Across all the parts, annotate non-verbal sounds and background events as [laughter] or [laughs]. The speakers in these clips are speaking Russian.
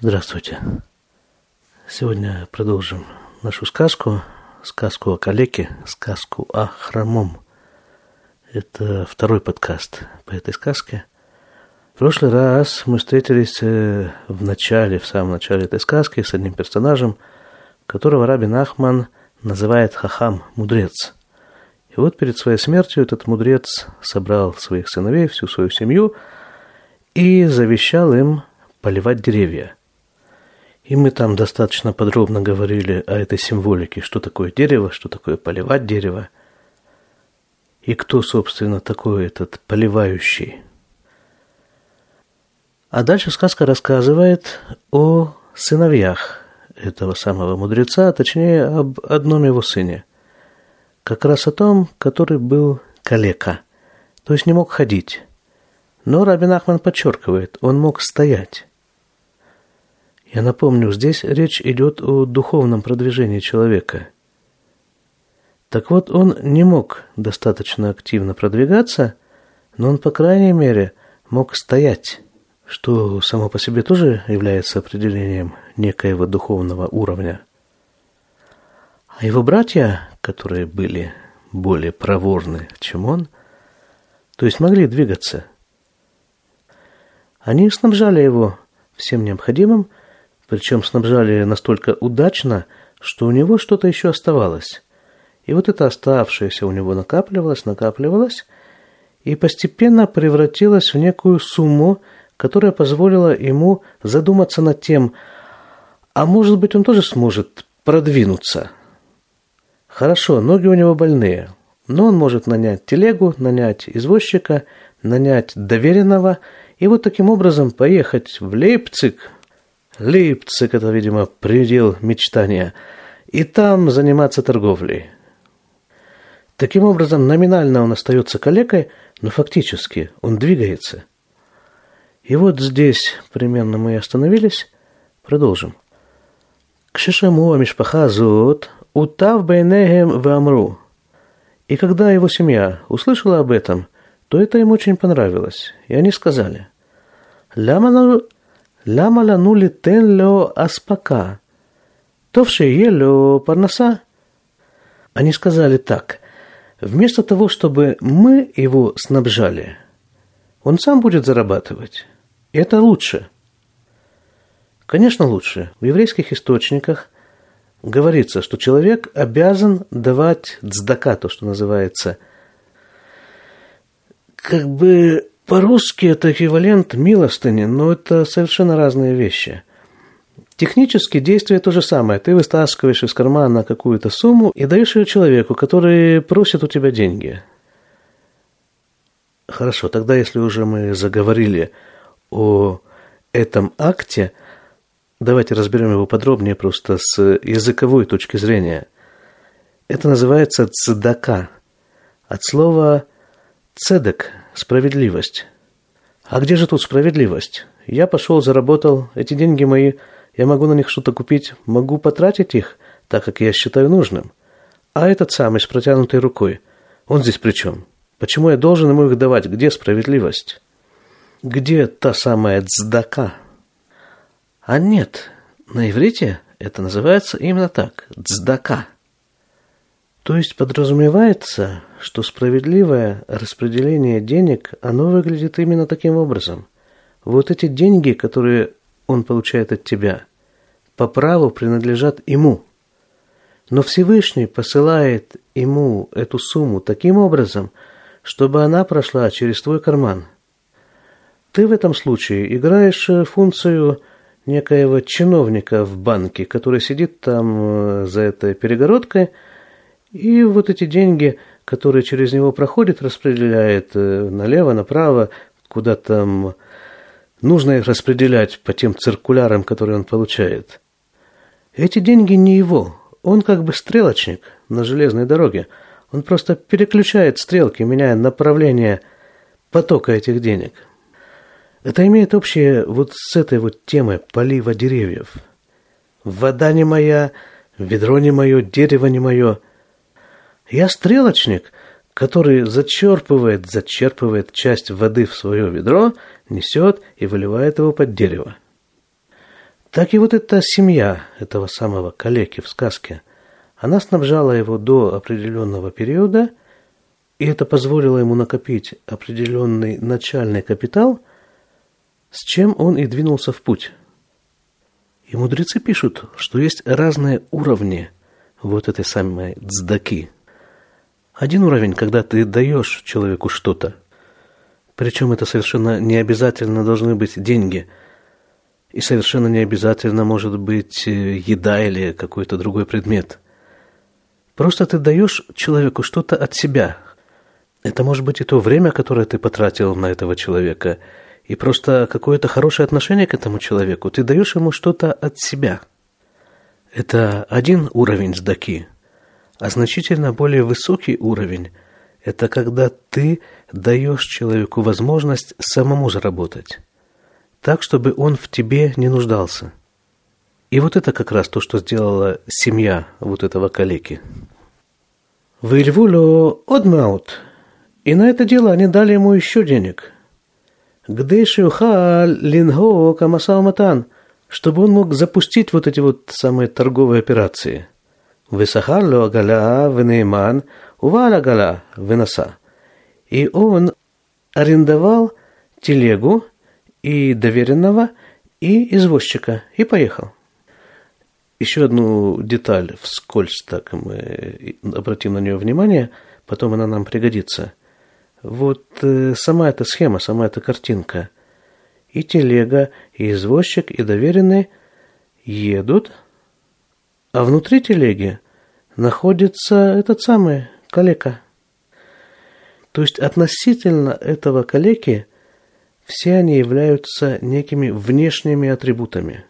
Здравствуйте. Сегодня продолжим нашу сказку, сказку о калеке, сказку о хромом. Это второй подкаст по этой сказке. В прошлый раз мы встретились э, в начале, в самом начале этой сказки с одним персонажем, которого Рабин Ахман называет Хахам, мудрец. И вот перед своей смертью этот мудрец собрал своих сыновей, всю свою семью и завещал им поливать деревья – и мы там достаточно подробно говорили о этой символике, что такое дерево, что такое поливать дерево, и кто, собственно, такой этот поливающий. А дальше сказка рассказывает о сыновьях этого самого мудреца, а точнее об одном его сыне. Как раз о том, который был калека, то есть не мог ходить. Но Рабин Ахман подчеркивает, он мог стоять. Я напомню, здесь речь идет о духовном продвижении человека. Так вот, он не мог достаточно активно продвигаться, но он, по крайней мере, мог стоять, что само по себе тоже является определением некоего духовного уровня. А его братья, которые были более проворны, чем он, то есть могли двигаться, они снабжали его всем необходимым, причем снабжали настолько удачно, что у него что-то еще оставалось. И вот это оставшееся у него накапливалось, накапливалось, и постепенно превратилось в некую сумму, которая позволила ему задуматься над тем, а может быть он тоже сможет продвинуться. Хорошо, ноги у него больные, но он может нанять телегу, нанять извозчика, нанять доверенного и вот таким образом поехать в Лейпциг, Лейпциг – это, видимо, предел мечтания. И там заниматься торговлей. Таким образом, номинально он остается калекой, но фактически он двигается. И вот здесь примерно мы и остановились. Продолжим. Кшишаму Мишпаха Зот Утав Бейнегем Вамру. И когда его семья услышала об этом, то это им очень понравилось. И они сказали, Ляма למה לנו ליתן לו אספקה? טוב שיהיה לו פרנסה. Они сказали так, вместо того, чтобы мы его снабжали, он сам будет зарабатывать. Это лучше. Конечно, лучше. В еврейских источниках говорится, что человек обязан давать цдака, то, что называется, как бы по-русски это эквивалент милостыни, но это совершенно разные вещи. Технически действие то же самое. Ты вытаскиваешь из кармана какую-то сумму и даешь ее человеку, который просит у тебя деньги. Хорошо, тогда если уже мы заговорили о этом акте, давайте разберем его подробнее просто с языковой точки зрения. Это называется цедака. От слова цедек – справедливость. А где же тут справедливость? Я пошел, заработал, эти деньги мои, я могу на них что-то купить, могу потратить их, так как я считаю нужным. А этот самый с протянутой рукой, он здесь при чем? Почему я должен ему их давать? Где справедливость? Где та самая цдака? А нет, на иврите это называется именно так – цдака – то есть подразумевается, что справедливое распределение денег, оно выглядит именно таким образом. Вот эти деньги, которые он получает от тебя, по праву принадлежат ему. Но Всевышний посылает ему эту сумму таким образом, чтобы она прошла через твой карман. Ты в этом случае играешь функцию некоего чиновника в банке, который сидит там э, за этой перегородкой – и вот эти деньги, которые через него проходят, распределяет э, налево, направо, куда там нужно их распределять по тем циркулярам, которые он получает. Эти деньги не его. Он как бы стрелочник на железной дороге. Он просто переключает стрелки, меняя направление потока этих денег. Это имеет общее вот с этой вот темой полива деревьев. Вода не моя, ведро не мое, дерево не мое – я стрелочник, который зачерпывает, зачерпывает часть воды в свое ведро, несет и выливает его под дерево. Так и вот эта семья этого самого калеки в сказке, она снабжала его до определенного периода, и это позволило ему накопить определенный начальный капитал, с чем он и двинулся в путь. И мудрецы пишут, что есть разные уровни вот этой самой цдаки. Один уровень, когда ты даешь человеку что-то, причем это совершенно не обязательно должны быть деньги, и совершенно не обязательно может быть э, еда или какой-то другой предмет. Просто ты даешь человеку что-то от себя. Это может быть и то время, которое ты потратил на этого человека – и просто какое-то хорошее отношение к этому человеку, ты даешь ему что-то от себя. Это один уровень сдаки, а значительно более высокий уровень – это когда ты даешь человеку возможность самому заработать, так, чтобы он в тебе не нуждался. И вот это как раз то, что сделала семья вот этого калеки. Вильвулю одмаут. И на это дело они дали ему еще денег – где Шиухал Линго Камасауматан, чтобы он мог запустить вот эти вот самые торговые операции. Высахарлю Агала Венейман, Увала Гала Венаса. И он арендовал телегу и доверенного, и извозчика, и поехал. Еще одну деталь вскользь так мы обратим на нее внимание, потом она нам пригодится – вот э, сама эта схема, сама эта картинка. И телега, и извозчик, и доверенный едут, а внутри телеги находится этот самый калека. То есть относительно этого калеки все они являются некими внешними атрибутами,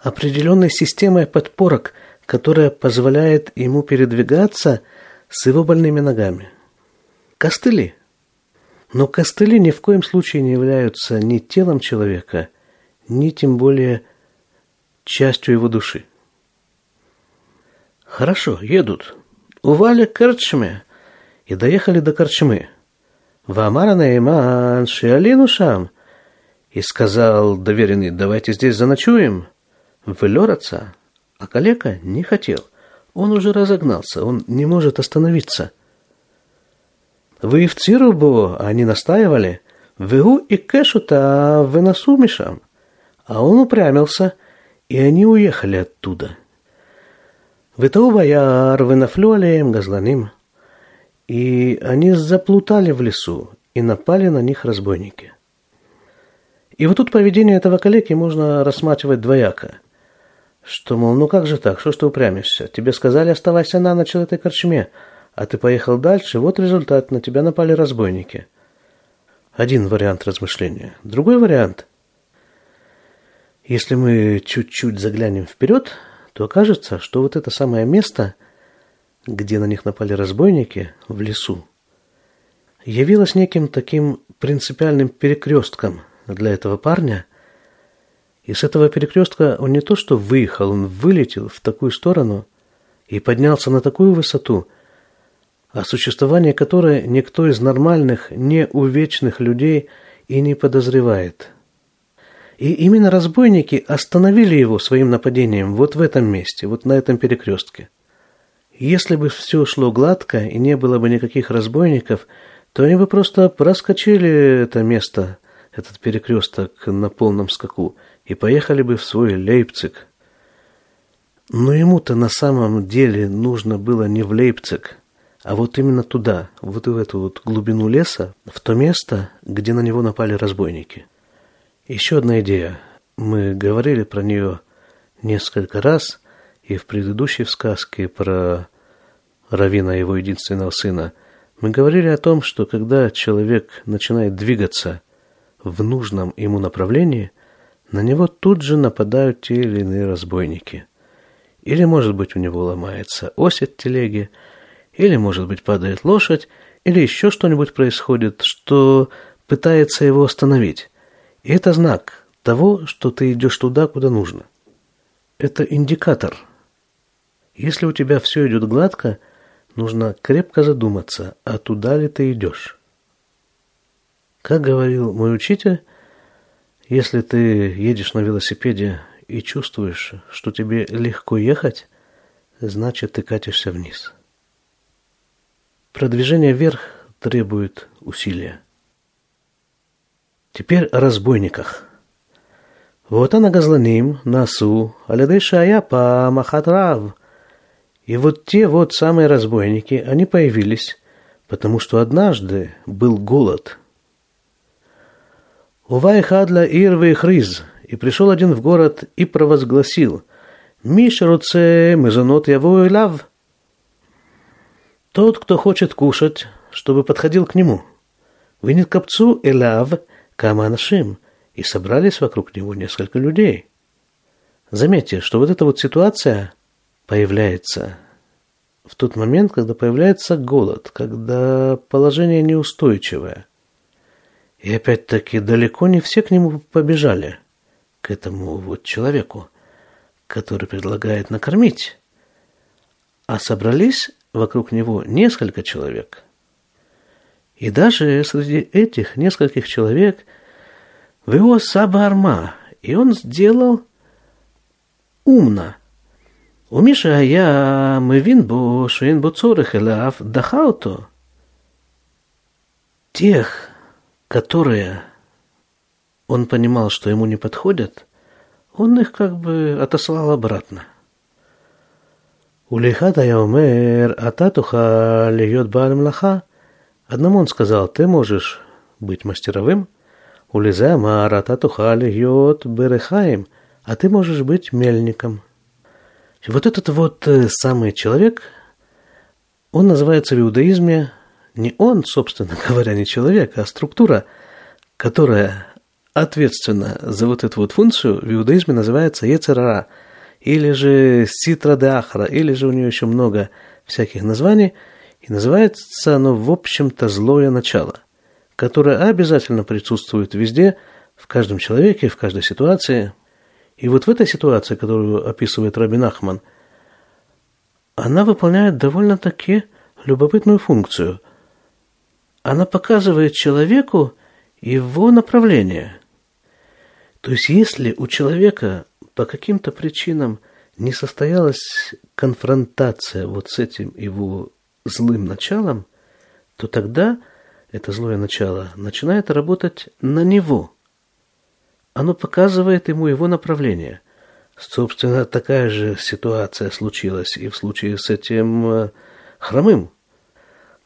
определенной системой подпорок, которая позволяет ему передвигаться с его больными ногами. Костыли. Но костыли ни в коем случае не являются ни телом человека, ни тем более частью его души. Хорошо, едут. Ували к и доехали до Корчмы. Вамара Нейман Шиалину Шам. И сказал доверенный, давайте здесь заночуем. Вылераться. А калека не хотел. Он уже разогнался, он не может остановиться – вы в Цирубу, они настаивали, Вегу и Кэшута выносу Мишам. А он упрямился, и они уехали оттуда. Витау бояр вынафлю алеем газланим. И они заплутали в лесу, и напали на них разбойники. И вот тут поведение этого коллеги можно рассматривать двояко. Что, мол, ну как же так, что ж ты упрямишься? Тебе сказали, оставайся на ночь в этой корчме, а ты поехал дальше, вот результат, на тебя напали разбойники. Один вариант размышления. Другой вариант. Если мы чуть-чуть заглянем вперед, то окажется, что вот это самое место, где на них напали разбойники, в лесу, явилось неким таким принципиальным перекрестком для этого парня. И с этого перекрестка он не то что выехал, он вылетел в такую сторону и поднялся на такую высоту – о существовании которой никто из нормальных, неувечных людей и не подозревает. И именно разбойники остановили его своим нападением вот в этом месте, вот на этом перекрестке. Если бы все шло гладко и не было бы никаких разбойников, то они бы просто проскочили это место, этот перекресток на полном скаку, и поехали бы в свой Лейпциг. Но ему-то на самом деле нужно было не в Лейпциг – а вот именно туда, вот в эту вот глубину леса, в то место, где на него напали разбойники. Еще одна идея. Мы говорили про нее несколько раз, и в предыдущей сказке про Равина, его единственного сына, мы говорили о том, что когда человек начинает двигаться в нужном ему направлении, на него тут же нападают те или иные разбойники. Или, может быть, у него ломается ось от телеги, или, может быть, падает лошадь, или еще что-нибудь происходит, что пытается его остановить. И это знак того, что ты идешь туда, куда нужно. Это индикатор. Если у тебя все идет гладко, нужно крепко задуматься, а туда ли ты идешь. Как говорил мой учитель, если ты едешь на велосипеде и чувствуешь, что тебе легко ехать, значит ты катишься вниз. Продвижение вверх требует усилия. Теперь о разбойниках. Вот она газланим, насу, алядей шая па махатрав. И вот те вот самые разбойники, они появились, потому что однажды был голод. Увай хадла ирвы хриз, и пришел один в город и провозгласил, Мишеруце мезонот яво лав. Тот, кто хочет кушать, чтобы подходил к нему. Винит капцу элав – Каманшим, и собрались вокруг него несколько людей. Заметьте, что вот эта вот ситуация появляется в тот момент, когда появляется голод, когда положение неустойчивое. И опять-таки далеко не все к нему побежали, к этому вот человеку, который предлагает накормить. А собрались вокруг него несколько человек – и даже среди этих нескольких человек в его сабарма, и он сделал умно. У Миша я мывин бо шуин бо цорых элав дахауту. Тех, которые он понимал, что ему не подходят, он их как бы отослал обратно. Улихата я умер, а та туха льет бар – Одному он сказал, ты можешь быть мастеровым, улизе амара татухали йод берехаем, а ты можешь быть мельником. И вот этот вот э, самый человек, он называется в иудаизме не он, собственно [laughs] говоря, не человек, а структура, которая ответственна за вот эту вот функцию, в иудаизме называется Ецерара, или же Ситра де Ахра, или же у нее еще много всяких названий – и называется оно, в общем-то, злое начало, которое обязательно присутствует везде, в каждом человеке, в каждой ситуации. И вот в этой ситуации, которую описывает Рабин Ахман, она выполняет довольно-таки любопытную функцию. Она показывает человеку его направление. То есть, если у человека по каким-то причинам не состоялась конфронтация вот с этим его злым началом, то тогда это злое начало начинает работать на него. Оно показывает ему его направление. Собственно, такая же ситуация случилась и в случае с этим э, хромым.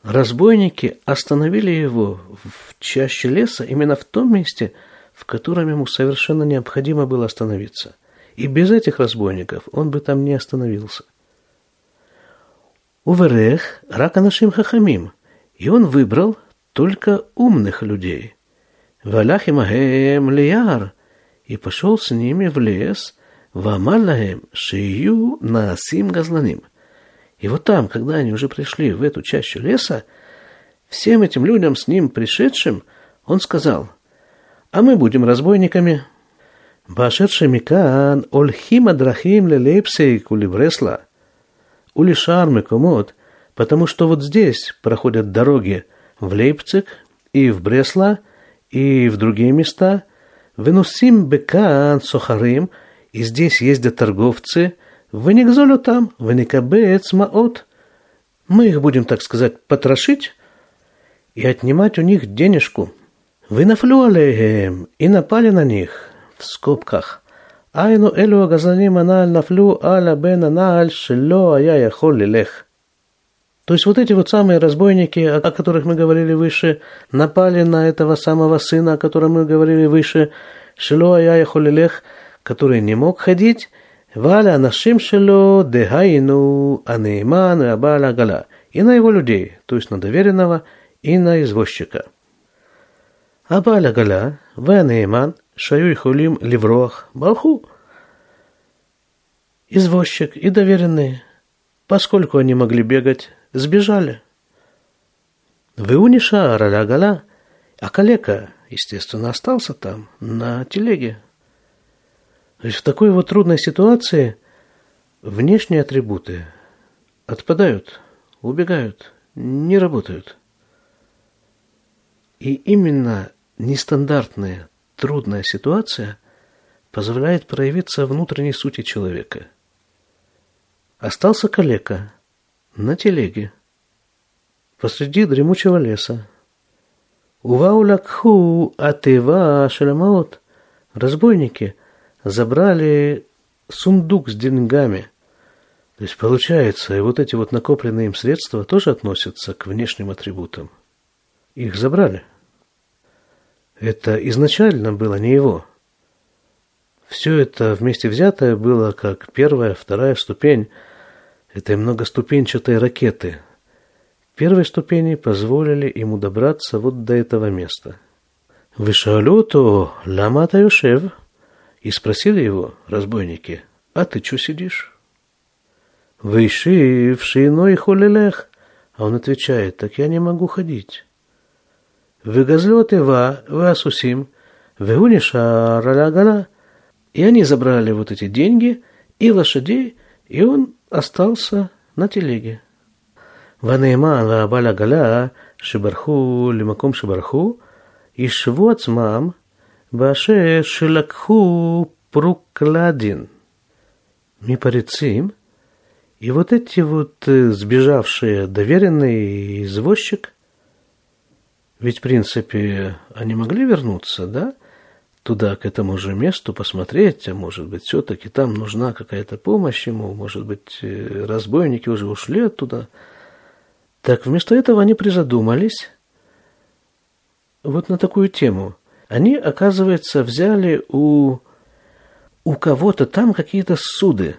Разбойники остановили его в чаще леса именно в том месте, в котором ему совершенно необходимо было остановиться. И без этих разбойников он бы там не остановился – Уверех рак анашим хахамим, и он выбрал только умных людей. Валях имахем лияр, и пошел с ними в лес, вамалахем шию наасим газланим. И вот там, когда они уже пришли в эту чащу леса, всем этим людям, с ним пришедшим, он сказал, а мы будем разбойниками. Башер микан ольхим адрахим лелепсейк улибресла – Улишар Мекомот, потому что вот здесь проходят дороги в Лейпциг и в Бресла и в другие места, Венусим Бекан Сохарим, и здесь ездят торговцы, Венигзолю там, Веникабец Маот. Мы их будем, так сказать, потрошить и отнимать у них денежку. Вы нафлю и напали на них, в скобках – היינו אלו הגזלנים הנ"ל נפלו על הבן הנ"ל שלא היה יכול ללך. То есть вот эти вот самые разбойники, о которых мы говорили выше, напали на этого самого сына, о котором мы говорили выше, Шило Ая Холилех, который не мог ходить, Валя нашим Шило Дехаину Анейман Абаля Гала, и на его людей, то есть на доверенного и на извозчика. Абаля Гала, Ванейман – Шаю и Хулим Леврох, Балху. Извозчик и доверенные, поскольку они могли бегать, сбежали. Выуниша Раля а калека, естественно, остался там, на телеге. То есть в такой вот трудной ситуации внешние атрибуты отпадают, убегают, не работают. И именно нестандартные трудная ситуация позволяет проявиться внутренней сути человека. Остался калека на телеге посреди дремучего леса. Увау лакху атева шаламаот. Разбойники забрали сундук с деньгами. То есть получается, и вот эти вот накопленные им средства тоже относятся к внешним атрибутам. Их забрали. Это изначально было не его. Все это вместе взятое было как первая, вторая ступень этой многоступенчатой ракеты. Первой ступени позволили ему добраться вот до этого места. Вышалюту ламата юшев и спросили его разбойники, а ты что сидишь? Выйши в шиной холелех. А он отвечает, так я не могу ходить выгазлила Тева, Васусим, Веуниша Ралягана. И они забрали вот эти деньги и лошадей, и он остался на телеге. Ванейман Ваабаля Галя Шибарху Лимаком Шибарху и Ишву мам, ваше Шилакху Прукладин Мипарицим – и вот эти вот э, сбежавшие доверенный извозчик ведь, в принципе, они могли вернуться, да, туда, к этому же месту, посмотреть, а может быть, все-таки там нужна какая-то помощь ему, может быть, разбойники уже ушли оттуда. Так вместо этого они призадумались вот на такую тему. Они, оказывается, взяли у, у кого-то там какие-то суды.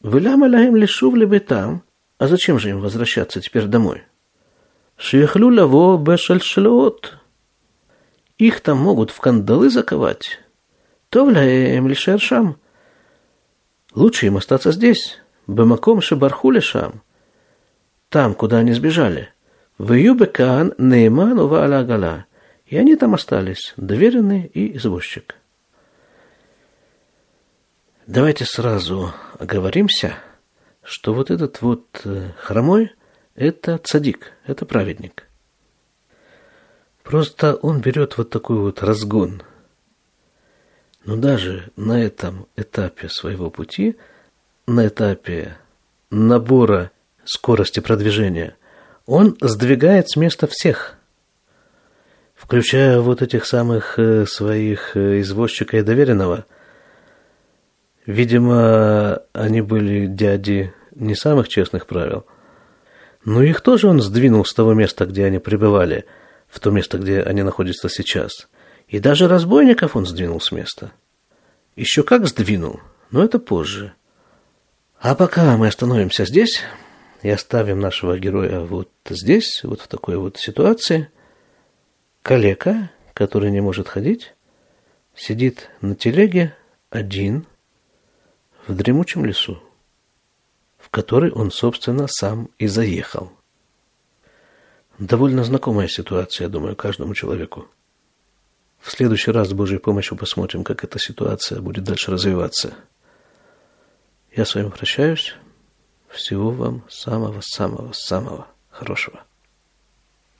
Выляма лагим лишув либо там. А зачем же им возвращаться теперь домой? Лаво бешальшлот. Их там могут в кандалы заковать. То вляем лишершам. Лучше им остаться здесь. Бамаком шибарху лишам. Там, куда они сбежали. В Юбекан, Нейман, Ува Гала. И они там остались, доверенный и извозчик. Давайте сразу оговоримся, что вот этот вот э, хромой – это цадик, это праведник. Просто он берет вот такой вот разгон. Но даже на этом этапе своего пути, на этапе набора скорости продвижения, он сдвигает с места всех, включая вот этих самых э, своих э, извозчика и доверенного – Видимо, они были дяди не самых честных правил. Но их тоже он сдвинул с того места, где они пребывали, в то место, где они находятся сейчас. И даже разбойников он сдвинул с места. Еще как сдвинул, но это позже. А пока мы остановимся здесь и оставим нашего героя вот здесь, вот в такой вот ситуации. Калека, который не может ходить, сидит на телеге один – в дремучем лесу, в который он, собственно, сам и заехал. Довольно знакомая ситуация, я думаю, каждому человеку. В следующий раз с Божьей помощью посмотрим, как эта ситуация будет дальше развиваться. Я с вами прощаюсь. Всего вам самого-самого-самого хорошего.